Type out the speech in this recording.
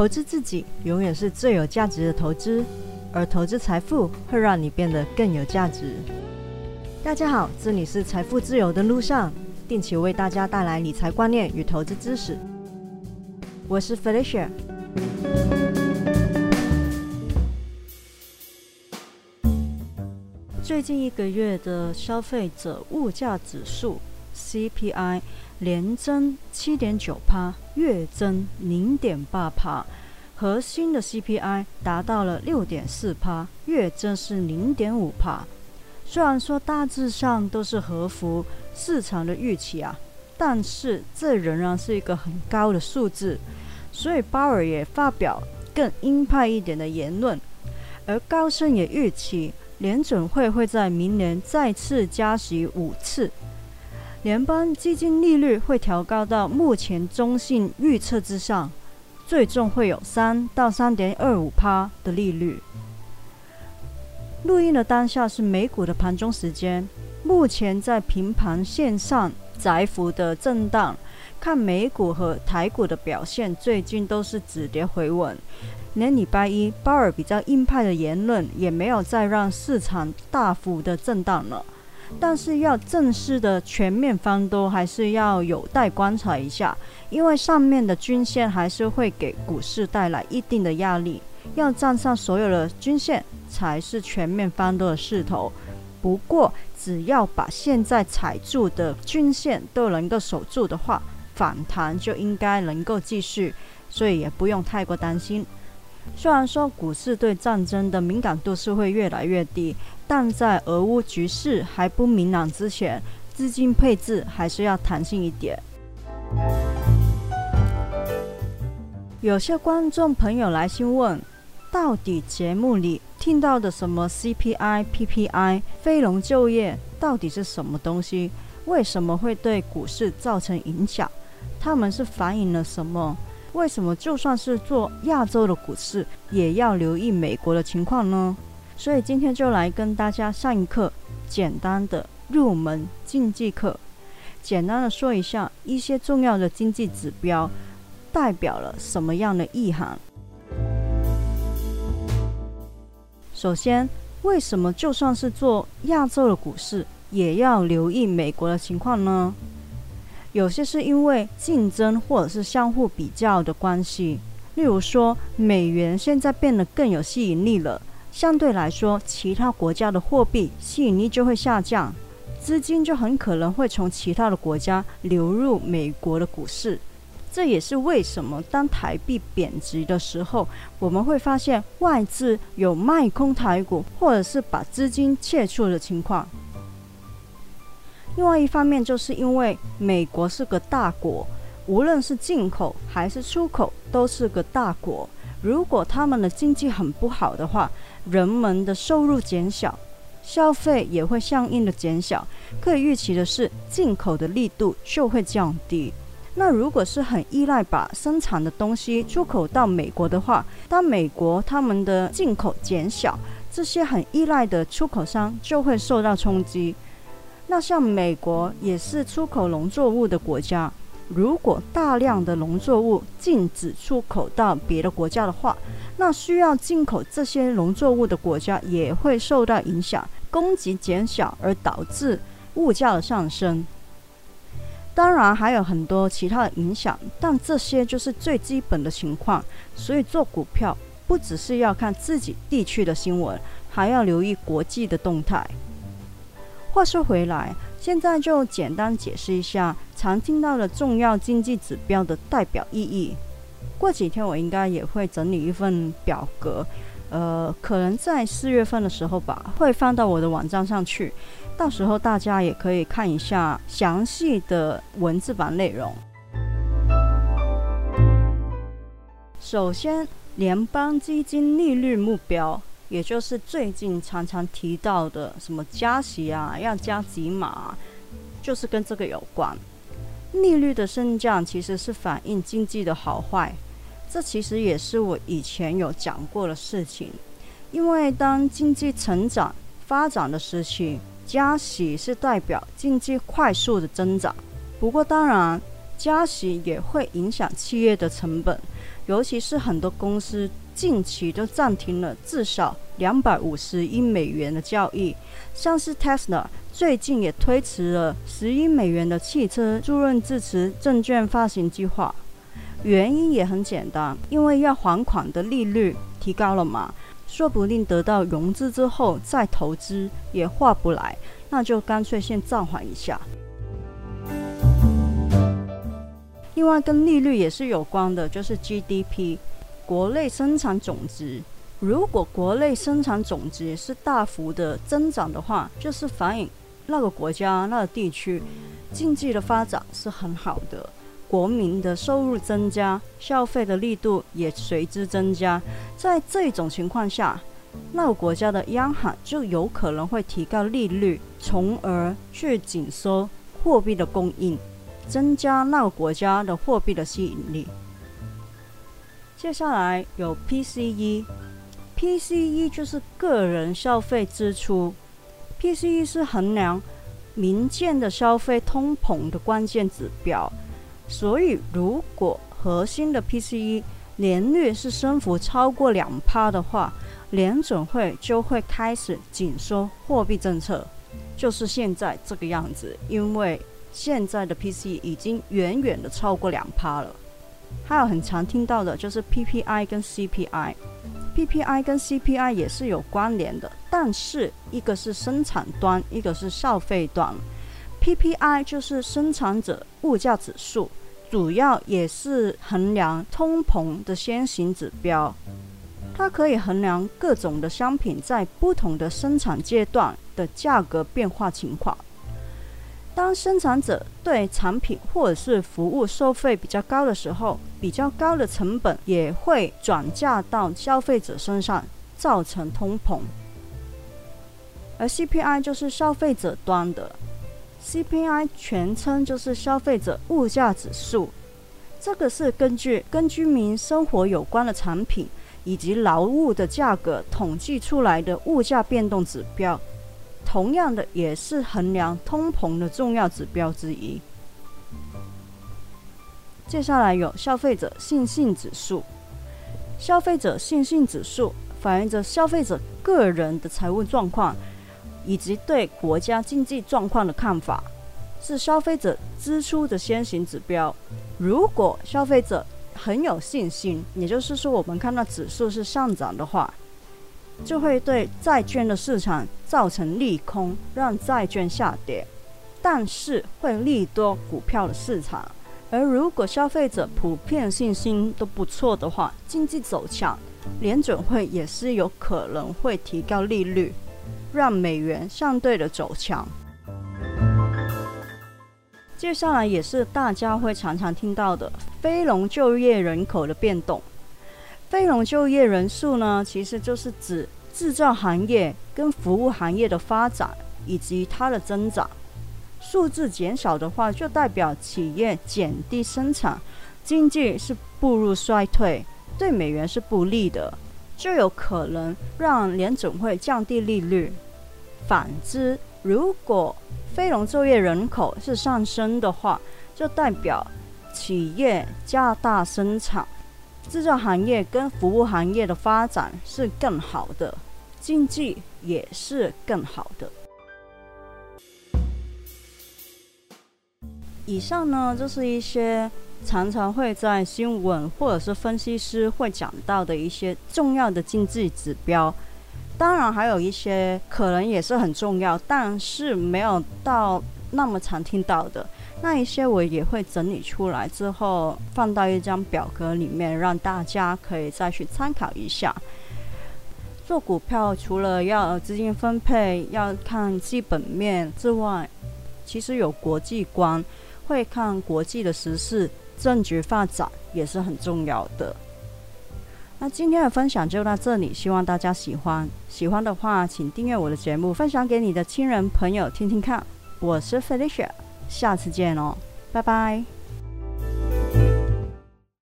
投资自己永远是最有价值的投资，而投资财富会让你变得更有价值。大家好，这里是财富自由的路上，定期为大家带来理财观念与投资知识。我是 Felicia。最近一个月的消费者物价指数 CPI。年增七点九帕，月增零点八帕，核心的 CPI 达到了六点四帕，月增是零点五帕。虽然说大致上都是合乎市场的预期啊，但是这仍然是一个很高的数字。所以鲍尔也发表更鹰派一点的言论，而高盛也预期联准会会在明年再次加息五次。联邦基金利率会调高到目前中性预测之上，最终会有三到三点二五趴的利率。录音的当下是美股的盘中时间，目前在平盘线上窄幅的震荡。看美股和台股的表现，最近都是止跌回稳。连礼拜一鲍尔比较鹰派的言论，也没有再让市场大幅的震荡了。但是要正式的全面翻多，还是要有待观察一下，因为上面的均线还是会给股市带来一定的压力，要站上所有的均线才是全面翻多的势头。不过只要把现在踩住的均线都能够守住的话，反弹就应该能够继续，所以也不用太过担心。虽然说股市对战争的敏感度是会越来越低。但在俄乌局势还不明朗之前，资金配置还是要弹性一点。有些观众朋友来信问，到底节目里听到的什么 CPI、PPI、非农就业到底是什么东西？为什么会对股市造成影响？他们是反映了什么？为什么就算是做亚洲的股市，也要留意美国的情况呢？所以今天就来跟大家上一课简单的入门经济课，简单的说一下一些重要的经济指标代表了什么样的意涵。首先，为什么就算是做亚洲的股市，也要留意美国的情况呢？有些是因为竞争或者是相互比较的关系，例如说美元现在变得更有吸引力了。相对来说，其他国家的货币吸引力就会下降，资金就很可能会从其他的国家流入美国的股市。这也是为什么当台币贬值的时候，我们会发现外资有卖空台股，或者是把资金撤出的情况。另外一方面，就是因为美国是个大国，无论是进口还是出口，都是个大国。如果他们的经济很不好的话，人们的收入减小，消费也会相应的减小。可以预期的是，进口的力度就会降低。那如果是很依赖把生产的东西出口到美国的话，当美国他们的进口减小，这些很依赖的出口商就会受到冲击。那像美国也是出口农作物的国家。如果大量的农作物禁止出口到别的国家的话，那需要进口这些农作物的国家也会受到影响，供给减小而导致物价的上升。当然还有很多其他的影响，但这些就是最基本的情况。所以做股票不只是要看自己地区的新闻，还要留意国际的动态。话说回来。现在就简单解释一下常听到的重要经济指标的代表意义。过几天我应该也会整理一份表格，呃，可能在四月份的时候吧，会放到我的网站上去，到时候大家也可以看一下详细的文字版内容。首先，联邦基金利率目标。也就是最近常常提到的什么加息啊，要加几码，就是跟这个有关。利率的升降其实是反映经济的好坏，这其实也是我以前有讲过的事情。因为当经济成长发展的时期，加息是代表经济快速的增长。不过当然，加息也会影响企业的成本。尤其是很多公司近期都暂停了至少两百五十亿美元的交易，像是 Tesla 最近也推迟了十亿美元的汽车租赁支持证券发行计划。原因也很简单，因为要还款的利率提高了嘛，说不定得到融资之后再投资也划不来，那就干脆先暂缓一下。另外，跟利率也是有关的，就是 GDP，国内生产总值。如果国内生产总值是大幅的增长的话，就是反映那个国家、那个地区经济的发展是很好的，国民的收入增加，消费的力度也随之增加。在这种情况下，那个国家的央行就有可能会提高利率，从而去紧缩货币的供应。增加那个国家的货币的吸引力。接下来有 PCE，PCE 就是个人消费支出，PCE 是衡量民间的消费通膨的关键指标。所以，如果核心的 PCE 年率是升幅超过两趴的话，联准会就会开始紧缩货币政策，就是现在这个样子，因为。现在的 PCE 已经远远的超过两趴了，还有很常听到的就是 PPI 跟 CPI，PPI 跟 CPI 也是有关联的，但是一个是生产端，一个是消费端。PPI 就是生产者物价指数，主要也是衡量通膨的先行指标，它可以衡量各种的商品在不同的生产阶段的价格变化情况。当生产者对产品或者是服务收费比较高的时候，比较高的成本也会转嫁到消费者身上，造成通膨。而 CPI 就是消费者端的，CPI 全称就是消费者物价指数，这个是根据跟居民生活有关的产品以及劳务的价格统计出来的物价变动指标。同样的，也是衡量通膨的重要指标之一。接下来有消费者信心指数，消费者信心指数反映着消费者个人的财务状况以及对国家经济状况的看法，是消费者支出的先行指标。如果消费者很有信心，也就是说我们看到指数是上涨的话。就会对债券的市场造成利空，让债券下跌，但是会利多股票的市场。而如果消费者普遍信心都不错的话，经济走强，联准会也是有可能会提高利率，让美元相对的走强。接下来也是大家会常常听到的非农就业人口的变动。非农就业人数呢，其实就是指制造行业跟服务行业的发展以及它的增长。数字减少的话，就代表企业减低生产，经济是步入衰退，对美元是不利的，就有可能让联总会降低利率。反之，如果非农就业人口是上升的话，就代表企业加大生产。制造行业跟服务行业的发展是更好的，经济也是更好的。以上呢，就是一些常常会在新闻或者是分析师会讲到的一些重要的经济指标。当然，还有一些可能也是很重要，但是没有到那么常听到的。那一些我也会整理出来之后放到一张表格里面，让大家可以再去参考一下。做股票除了要资金分配、要看基本面之外，其实有国际观，会看国际的时事、政局发展也是很重要的。那今天的分享就到这里，希望大家喜欢。喜欢的话，请订阅我的节目，分享给你的亲人朋友听听看。我是 Felicia。下次见哦，拜拜。